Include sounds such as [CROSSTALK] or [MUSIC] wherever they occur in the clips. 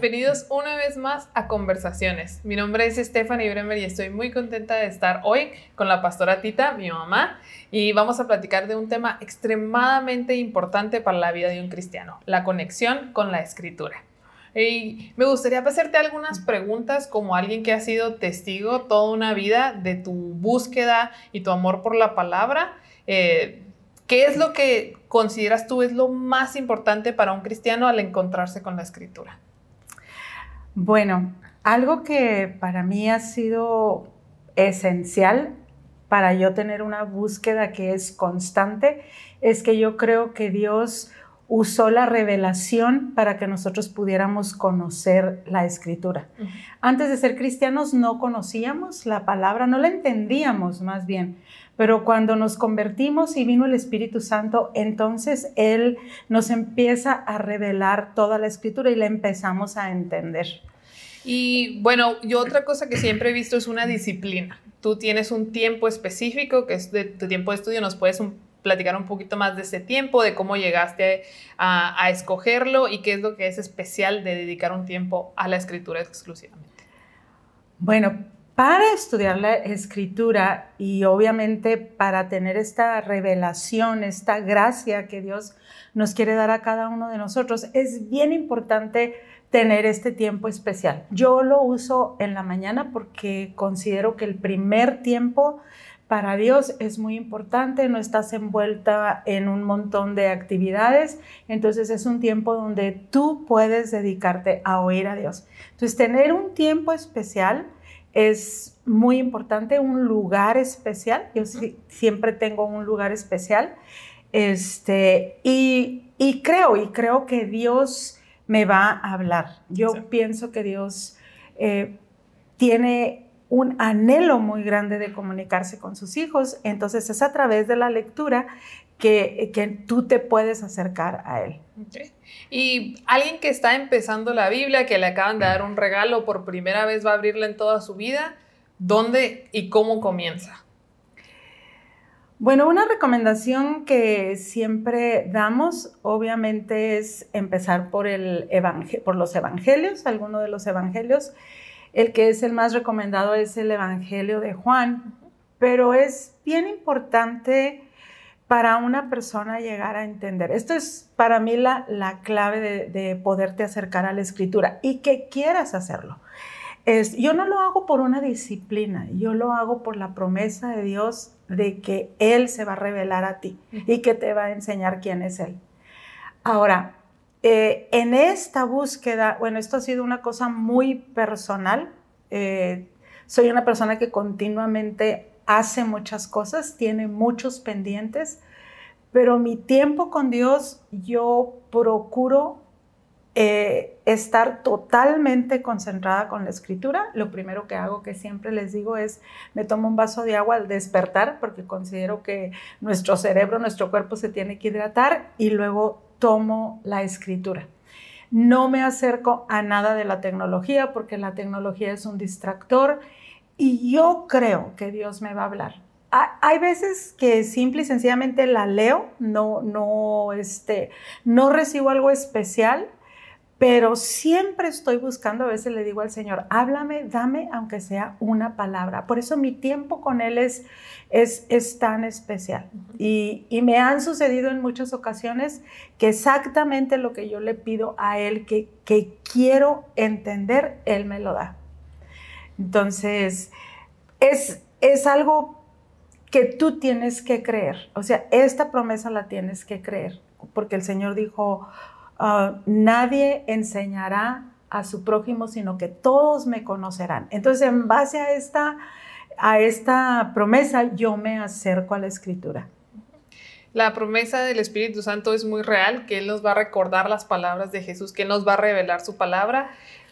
bienvenidos una vez más a Conversaciones. Mi nombre es Stephanie Bremer y estoy muy contenta de estar hoy con la pastora Tita, mi mamá, y vamos a platicar de un tema extremadamente importante para la vida de un cristiano, la conexión con la escritura. Y me gustaría hacerte algunas preguntas como alguien que ha sido testigo toda una vida de tu búsqueda y tu amor por la palabra. Eh, ¿Qué es lo que consideras tú es lo más importante para un cristiano al encontrarse con la escritura? Bueno, algo que para mí ha sido esencial para yo tener una búsqueda que es constante es que yo creo que Dios usó la revelación para que nosotros pudiéramos conocer la escritura. Antes de ser cristianos no conocíamos la palabra, no la entendíamos más bien, pero cuando nos convertimos y vino el Espíritu Santo, entonces Él nos empieza a revelar toda la escritura y la empezamos a entender. Y bueno, yo otra cosa que siempre he visto es una disciplina. Tú tienes un tiempo específico, que es de tu tiempo de estudio, nos puedes un, platicar un poquito más de ese tiempo, de cómo llegaste a, a, escogerlo y qué es lo que es especial de dedicar un tiempo a la escritura exclusivamente. Bueno, para estudiar la escritura y obviamente para tener esta revelación, esta gracia que Dios nos quiere dar a cada uno de nosotros, es bien importante tener este tiempo especial. Yo lo uso en la mañana porque considero que el primer tiempo para Dios es muy importante, no estás envuelta en un montón de actividades, entonces es un tiempo donde tú puedes dedicarte a oír a Dios. Entonces, tener un tiempo especial es muy importante, un lugar especial, yo siempre tengo un lugar especial, este, y, y, creo, y creo que Dios me va a hablar. Yo pienso que Dios eh, tiene un anhelo muy grande de comunicarse con sus hijos. Entonces es a través de la lectura que, que tú te puedes acercar a Él. Y alguien que está empezando la Biblia, que le acaban de dar un regalo por primera vez, va a abrirla en toda su vida, ¿dónde y cómo comienza? Bueno, una recomendación que siempre damos, obviamente, es empezar por, el por los evangelios, alguno de los evangelios. El que es el más recomendado es el Evangelio de Juan, pero es bien importante para una persona llegar a entender. Esto es para mí la, la clave de, de, poderte acercar a la escritura y que quieras hacerlo. Es, yo no lo hago por una disciplina, yo lo hago por la promesa de Dios de que Él se va a revelar a ti y que te va a enseñar quién es Él. Ahora, eh, en esta búsqueda, bueno, esto ha sido una cosa muy personal. Eh, soy una persona que continuamente hace muchas cosas, tiene muchos pendientes, pero mi tiempo con Dios yo procuro eh, estar totalmente concentrada con la escritura. Lo primero que hago, que siempre les digo, es me tomo un vaso de agua al despertar, porque considero que nuestro cerebro, nuestro cuerpo se tiene que hidratar y luego tomo la escritura. No me acerco a nada de la tecnología porque la tecnología es un distractor y yo creo que Dios me va a hablar. Hay veces que simple y sencillamente la leo, no, no, este, no recibo algo especial, pero siempre estoy buscando, a veces le digo al Señor, háblame, dame, aunque sea una palabra. Por eso mi tiempo con Él es, es, es tan especial. Y, y, me han sucedido en muchas ocasiones que exactamente lo que yo le pido a Él, que, que quiero entender, Él me lo da. Entonces, es, es algo que tú tienes que creer. O sea, esta promesa la tienes que creer, porque el Señor dijo, Ah, nadie enseñará a su prójimo, sino que todos me conocerán. Entonces, en base a esta, a esta promesa, yo me acerco a la escritura. La promesa del Espíritu Santo es muy real, que Él nos va a recordar las palabras de Jesús, que Él nos va a revelar su palabra.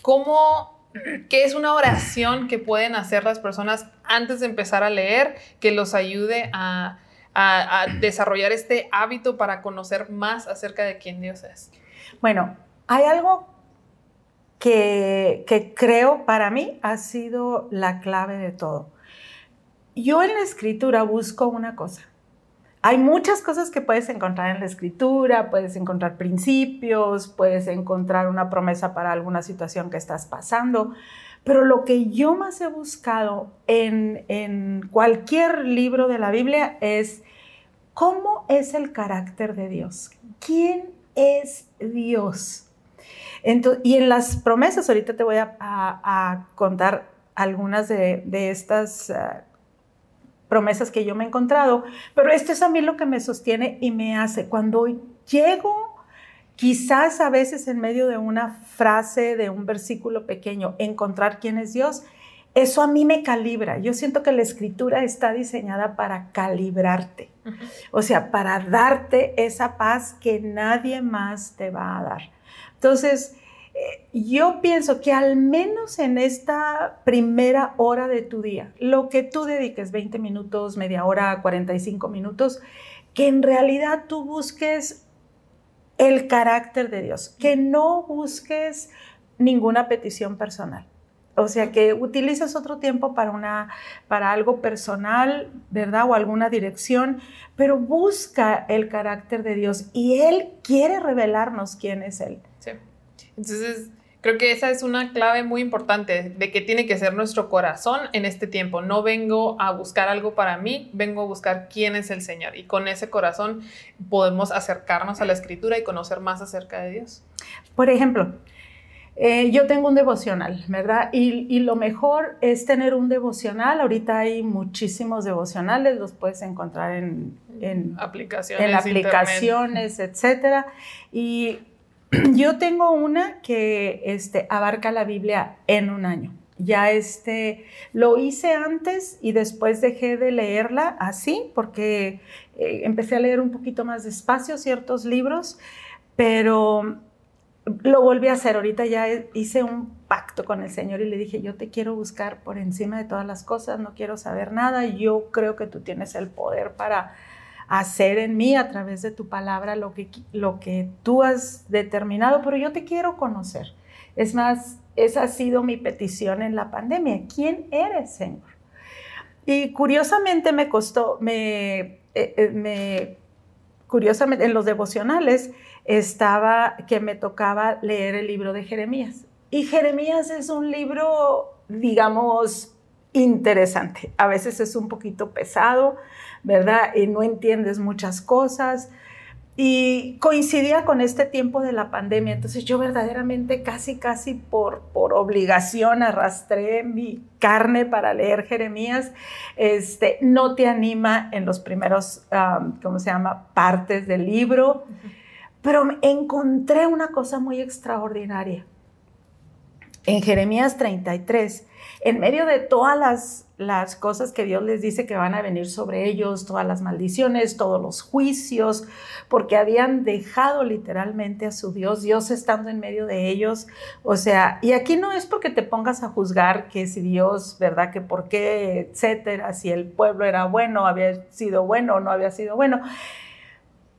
¿Cómo, qué es una oración que pueden hacer las personas antes de empezar a leer que los ayude a, a desarrollar este hábito para conocer más acerca de quién Dios es? Bueno, hay algo que, creo para mí ha sido la clave de todo. Yo en la escritura busco una cosa. Hay muchas cosas que puedes encontrar en la escritura, puedes encontrar principios, puedes encontrar una promesa para alguna situación que estás pasando, pero lo que yo más he buscado en, en cualquier libro de la Biblia es cómo es el carácter de Dios, quién es Dios. y en las promesas, ahorita te voy a, contar algunas de, estas ah, promesas que yo me he encontrado, pero esto es a mí lo que me sostiene y me hace. Cuando llego, quizás a veces en medio de una frase, de un versículo pequeño, encontrar quién es Dios, eso a mí me calibra. Yo siento que la escritura está diseñada para calibrarte, o sea, para darte esa paz que nadie más te va a dar. Entonces, yo pienso que al menos en esta primera hora de tu día, lo que tú dediques, 20 minutos, media hora, 45 minutos, que en realidad tú busques el carácter de Dios, que no busques ninguna petición personal. O sea, que utilices otro tiempo para, una, para algo personal, ¿verdad? O alguna dirección, pero busca el carácter de Dios y Él quiere revelarnos quién es Él. Entonces, creo que esa es una clave muy importante de que tiene que ser nuestro corazón en este tiempo. No vengo a buscar algo para mí, vengo a buscar quién es el Señor. Y con ese corazón podemos acercarnos a la escritura y conocer más acerca de Dios. Por ejemplo, eh, yo tengo un devocional, ¿verdad? Y, lo mejor es tener un devocional. Ahorita hay muchísimos devocionales, los puedes encontrar en, aplicaciones, en aplicaciones etcétera. Y [CLEARS THROAT] yo tengo una que este, abarca la Biblia en un año. Ya este, lo hice antes y después dejé de leerla así porque eh, empecé a leer un poquito más despacio ciertos libros, pero lo volví a hacer. Ahorita ya hice un pacto con el Señor y le dije, yo te quiero buscar por encima de todas las cosas, no quiero saber nada. Yo creo que tú tienes el poder para hacer en mí a través de tu palabra lo que, lo que tú has determinado, pero yo te quiero conocer. Es más, esa ha sido mi petición en la pandemia. ¿Quién eres, Señor? Y curiosamente me costó, me, eh, eh, me curiosamente en los devocionales, estaba que me tocaba leer el libro de Jeremías. Y Jeremías es un libro, digamos, interesante. A veces es un poquito pesado, ¿verdad? Y no entiendes muchas cosas. Y coincidía con este tiempo de la pandemia, entonces yo verdaderamente casi, casi por, por obligación arrastré mi carne para leer Jeremías. Este, no te anima en los primeros, ¿cómo se llama?, partes del libro. Pero encontré una cosa muy extraordinaria. En Jeremías 33, en medio de todas las, las, cosas que Dios les dice que van a venir sobre ellos, todas las maldiciones, todos los juicios, porque habían dejado literalmente a su Dios, Dios estando en medio de ellos. O sea, y aquí no es porque te pongas a juzgar que si Dios, ¿verdad? Que por qué, etcétera, si el pueblo era bueno, había sido bueno o no había sido bueno.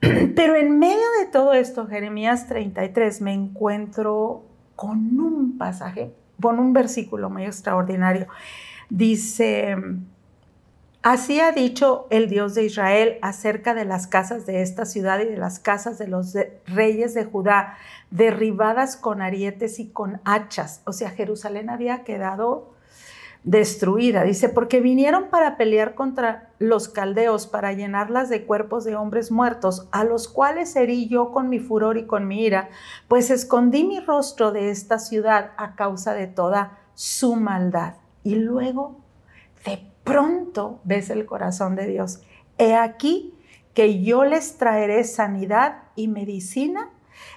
[CLEARS THROAT] Pero en medio de todo esto, Jeremías 33, me encuentro con un pasaje, con un versículo muy extraordinario. Dice, así ha dicho el Dios de Israel acerca de las casas de esta ciudad y de las casas de los reyes de Judá, derribadas con arietes y con hachas. O sea, Jerusalén había quedado destruida. Dice, porque vinieron para pelear contra los caldeos, para llenarlas de cuerpos de hombres muertos, a los cuales herí yo con mi furor y con mi ira, pues escondí mi rostro de esta ciudad a causa de toda su maldad. Y luego, de pronto, ves el corazón de Dios. He aquí que yo les traeré sanidad y medicina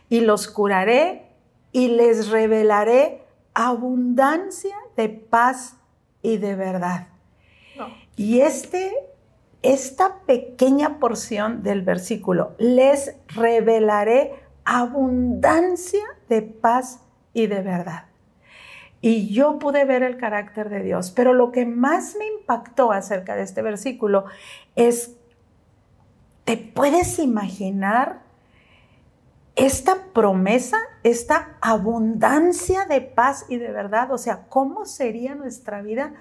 y los curaré y les revelaré abundancia de paz y de verdad. Y este, esta pequeña porción del versículo, les revelaré abundancia de paz y de verdad. Y yo pude ver el carácter de Dios, pero lo que más me impactó acerca de este versículo es, ¿te puedes imaginar esta promesa, esta abundancia de paz y de verdad, o sea, ¿cómo sería nuestra vida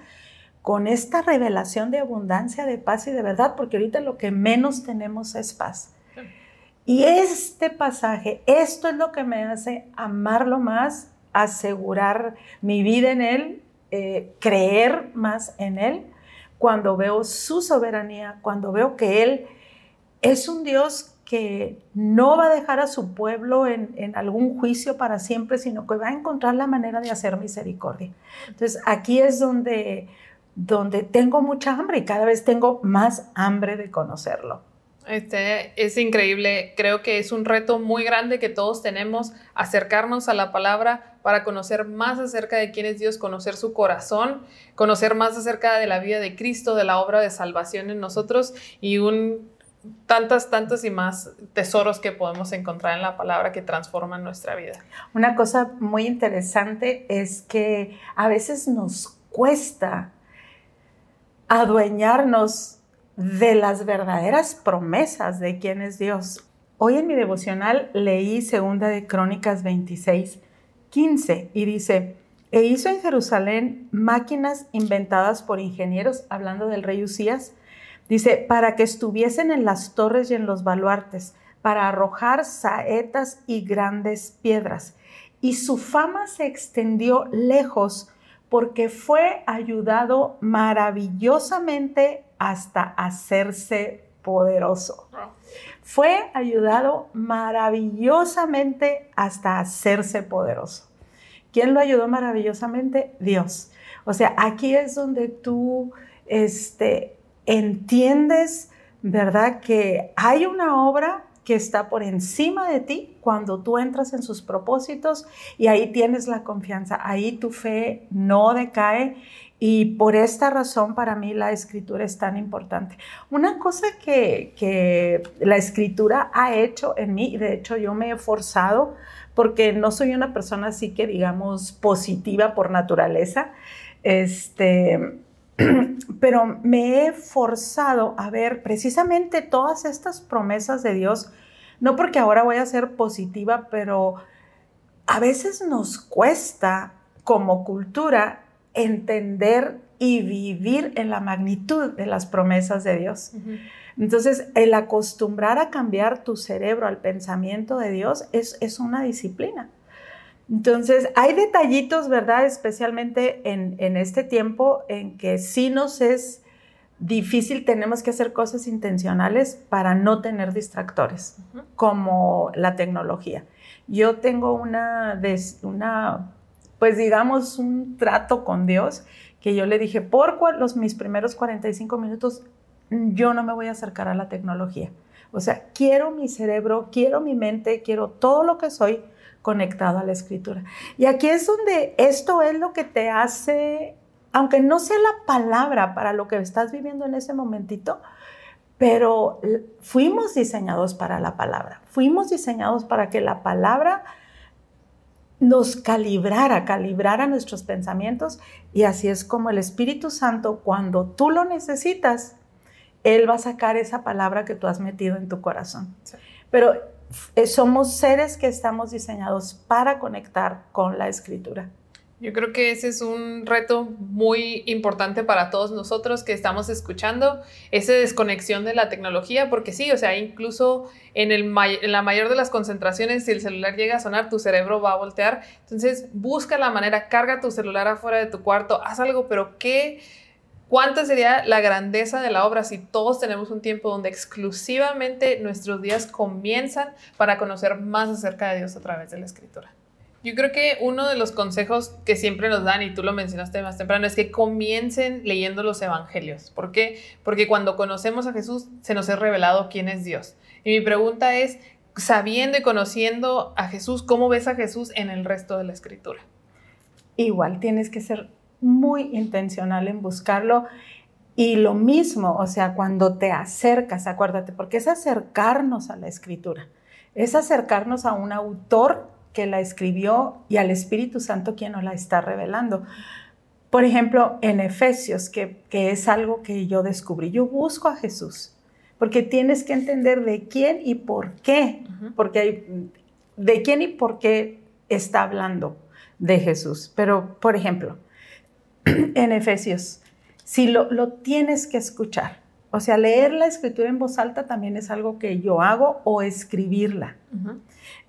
con esta revelación de abundancia, de paz y de verdad, porque ahorita lo que menos tenemos es paz. Y este pasaje, esto es lo que me hace amarlo más, asegurar mi vida en Él, eh, creer más en Él, cuando veo su soberanía, cuando veo que Él es un Dios que no va a dejar a su pueblo en, en, algún juicio para siempre, sino que va a encontrar la manera de hacer misericordia. Entonces, aquí es donde, donde tengo mucha hambre y cada vez tengo más hambre de conocerlo. Este es increíble, creo que es un reto muy grande que todos tenemos, acercarnos a la palabra para conocer más acerca de quién es Dios, conocer su corazón, conocer más acerca de la vida de Cristo, de la obra de salvación en nosotros y un tantas, tantos y más tesoros que podemos encontrar en la palabra que transforman nuestra vida. Una cosa muy interesante es que a veces nos cuesta adueñarnos de las verdaderas promesas de quién es Dios. Hoy en mi devocional leí segunda de Crónicas 26, 15 y dice, e hizo en Jerusalén máquinas inventadas por ingenieros, hablando del rey Usías, Dice, para que estuviesen en las torres y en los baluartes, para arrojar saetas y grandes piedras. Y su fama se extendió lejos porque fue ayudado maravillosamente hasta hacerse poderoso. Fue ayudado maravillosamente hasta hacerse poderoso. ¿Quién lo ayudó maravillosamente? Dios. O sea, aquí es donde tú este, entiendes, ¿verdad? Que hay una obra que está por encima de ti cuando tú entras en sus propósitos y ahí tienes la confianza, ahí tu fe no decae y por esta razón para mí la escritura es tan importante. Una cosa que, que la escritura ha hecho en mí, y de hecho yo me he forzado porque no soy una persona así que digamos positiva por naturaleza, este, [CLEARS THROAT] pero me he forzado a ver precisamente todas estas promesas de Dios, no porque ahora voy a ser positiva, pero a veces nos cuesta como cultura entender y vivir en la magnitud de las promesas de Dios. Entonces, el acostumbrar a cambiar tu cerebro al pensamiento de Dios es, es una disciplina. Entonces, hay detallitos, ¿verdad? Especialmente en, este tiempo en que sí nos es difícil, tenemos que hacer cosas intencionales para no tener distractores, como la tecnología. Yo tengo una, una, pues digamos, un trato con Dios que yo le dije, por los, mis primeros 45 minutos, yo no me voy a acercar a la tecnología. O sea, quiero mi cerebro, quiero mi mente, quiero todo lo que soy conectado a la escritura. Y aquí es donde esto es lo que te hace, aunque no sea la palabra para lo que estás viviendo en ese momentito, pero fuimos diseñados para la palabra, fuimos diseñados para que la palabra nos calibrara, calibrara nuestros pensamientos y así es como el Espíritu Santo, cuando tú lo necesitas, Él va a sacar esa palabra que tú has metido en tu corazón. Pero somos seres que estamos diseñados para conectar con la escritura. Yo creo que ese es un reto muy importante para todos nosotros que estamos escuchando, esa desconexión de la tecnología, porque sí, o sea, incluso en, en la mayor de las concentraciones, si el celular llega a sonar, tu cerebro va a voltear. Entonces, busca la manera, carga tu celular afuera de tu cuarto, haz algo, pero ¿qué? ¿Cuánta sería la grandeza de la obra si todos tenemos un tiempo donde exclusivamente nuestros días comienzan para conocer más acerca de Dios a través de la escritura? Yo creo que uno de los consejos que siempre nos dan, y tú lo mencionaste más temprano, es que comiencen leyendo los evangelios. ¿Por qué? Porque cuando conocemos a Jesús se nos es revelado quién es Dios. Y mi pregunta es, sabiendo y conociendo a Jesús, ¿cómo ves a Jesús en el resto de la escritura? Igual tienes que ser muy intencional en buscarlo. Y lo mismo, o sea, cuando te acercas, acuérdate, porque es acercarnos a la escritura, es acercarnos a un autor que la escribió y al Espíritu Santo quien nos la está revelando. Por ejemplo, en Efesios, que, que es algo que yo descubrí, yo busco a Jesús, porque tienes que entender de quién y por qué, porque hay, de quién y por qué está hablando de Jesús. Pero, por ejemplo, [CLEARS THROAT] en Efesios. si lo, lo tienes que escuchar. O sea, leer la escritura en voz alta también es algo que yo hago o escribirla.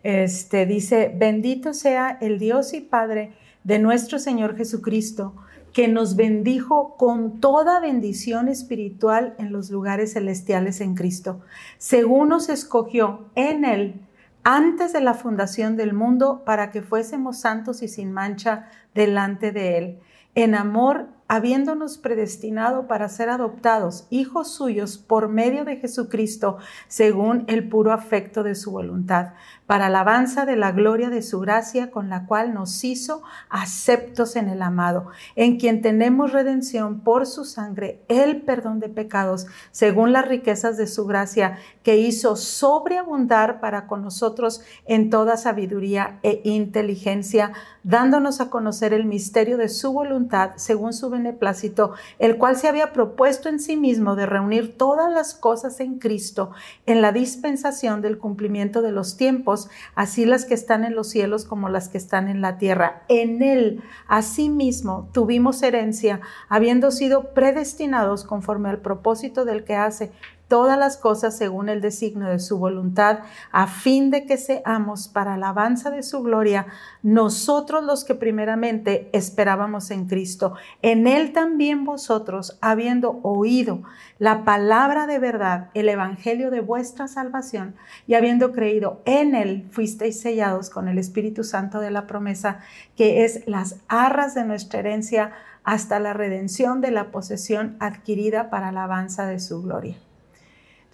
Este dice, bendito sea el Dios y Padre de nuestro Señor Jesucristo, que nos bendijo con toda bendición espiritual en los lugares celestiales en Cristo, según nos escogió en Él antes de la fundación del mundo para que fuésemos santos y sin mancha delante de Él. En amor habiéndonos predestinado para ser adoptados hijos suyos por medio de Jesucristo, según el puro afecto de su voluntad, para alabanza de la gloria de su gracia, con la cual nos hizo aceptos en el amado, en quien tenemos redención por su sangre, el perdón de pecados, según las riquezas de su gracia, que hizo sobreabundar para con nosotros en toda sabiduría e inteligencia, dándonos a conocer el misterio de su voluntad, según su beneplácito, el cual se había propuesto en sí mismo de reunir todas las cosas en Cristo en la dispensación del cumplimiento de los tiempos, así las que están en los cielos como las que están en la tierra. En Él, asimismo, tuvimos herencia, habiendo sido predestinados conforme al propósito del que hace todas las cosas según el designio de su voluntad, a fin de que seamos para alabanza de su gloria, nosotros los que primeramente esperábamos en Cristo. En Él también vosotros, habiendo oído la palabra de verdad, el Evangelio de vuestra salvación, y habiendo creído en Él, fuisteis sellados con el Espíritu Santo de la promesa, que es las arras de nuestra herencia hasta la redención de la posesión adquirida para alabanza de su gloria.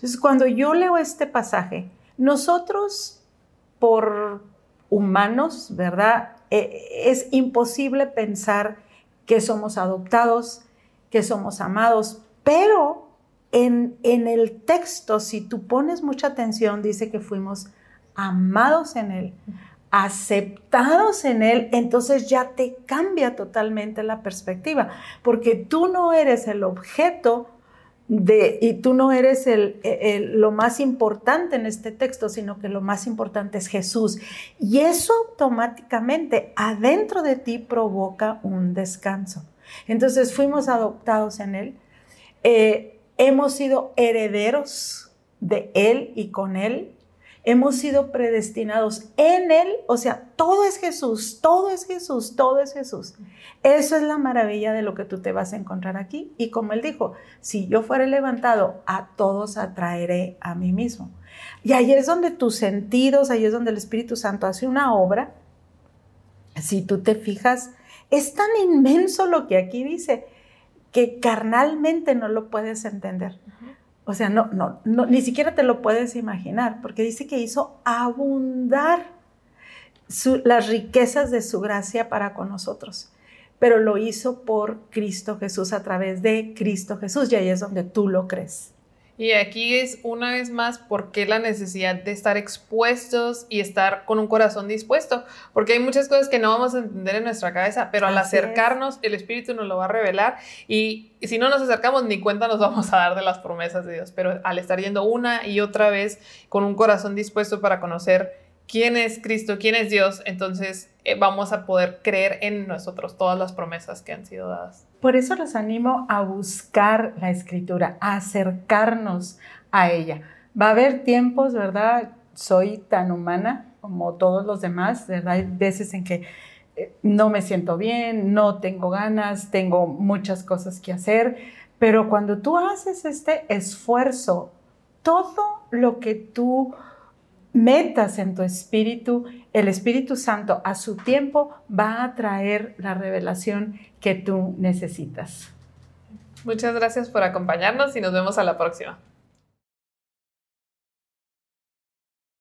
Entonces, cuando yo leo este pasaje, nosotros por humanos, ¿verdad? E, es imposible pensar que somos adoptados, que somos amados, pero en, en, el texto, si tú pones mucha atención, dice que fuimos amados en Él, aceptados en Él, entonces ya te cambia totalmente la perspectiva, porque tú no eres el objeto y tú no eres lo más importante en este texto, sino que lo más importante es Jesús. Y eso automáticamente adentro de ti provoca un descanso. Entonces fuimos adoptados en Él, eh, hemos sido herederos de Él y con Él, hemos sido predestinados en Él, o sea, todo es Jesús, todo es Jesús, todo es Jesús. Eso es la maravilla de lo que tú te vas a encontrar aquí. Y como Él dijo, si yo fuera levantado, a todos atraeré a mí mismo. Y ahí es donde tus sentidos, ahí es donde el Espíritu Santo hace una obra. Si tú te fijas, es tan inmenso lo que aquí dice que carnalmente no lo puedes entender. O sea, no, no, ni siquiera te lo puedes imaginar, porque dice que hizo abundar las riquezas de su gracia para con nosotros, pero lo hizo por Cristo Jesús, a través de Cristo Jesús, y ahí es donde tú lo crees. Y aquí es una vez más por qué la necesidad de estar expuestos y estar con un corazón dispuesto, porque hay muchas cosas que no vamos a entender en nuestra cabeza, pero al acercarnos el Espíritu nos lo va a revelar y, si no nos acercamos ni cuenta nos vamos a dar de las promesas de Dios, pero al estar yendo una y otra vez con un corazón dispuesto para conocer quién es Cristo, quién es Dios, entonces eh, vamos a poder creer en nosotros todas las promesas que han sido dadas. Por eso los animo a buscar la escritura, a acercarnos a ella. Va a haber tiempos, ¿verdad? Soy tan humana como todos los demás, ¿verdad? Hay veces en que eh, no me siento bien, no tengo ganas, tengo muchas cosas que hacer, pero cuando tú haces este esfuerzo, todo lo que tú metas en tu espíritu, el Espíritu Santo a su tiempo va a traer la revelación que tú necesitas. Muchas gracias por acompañarnos y nos vemos a la próxima.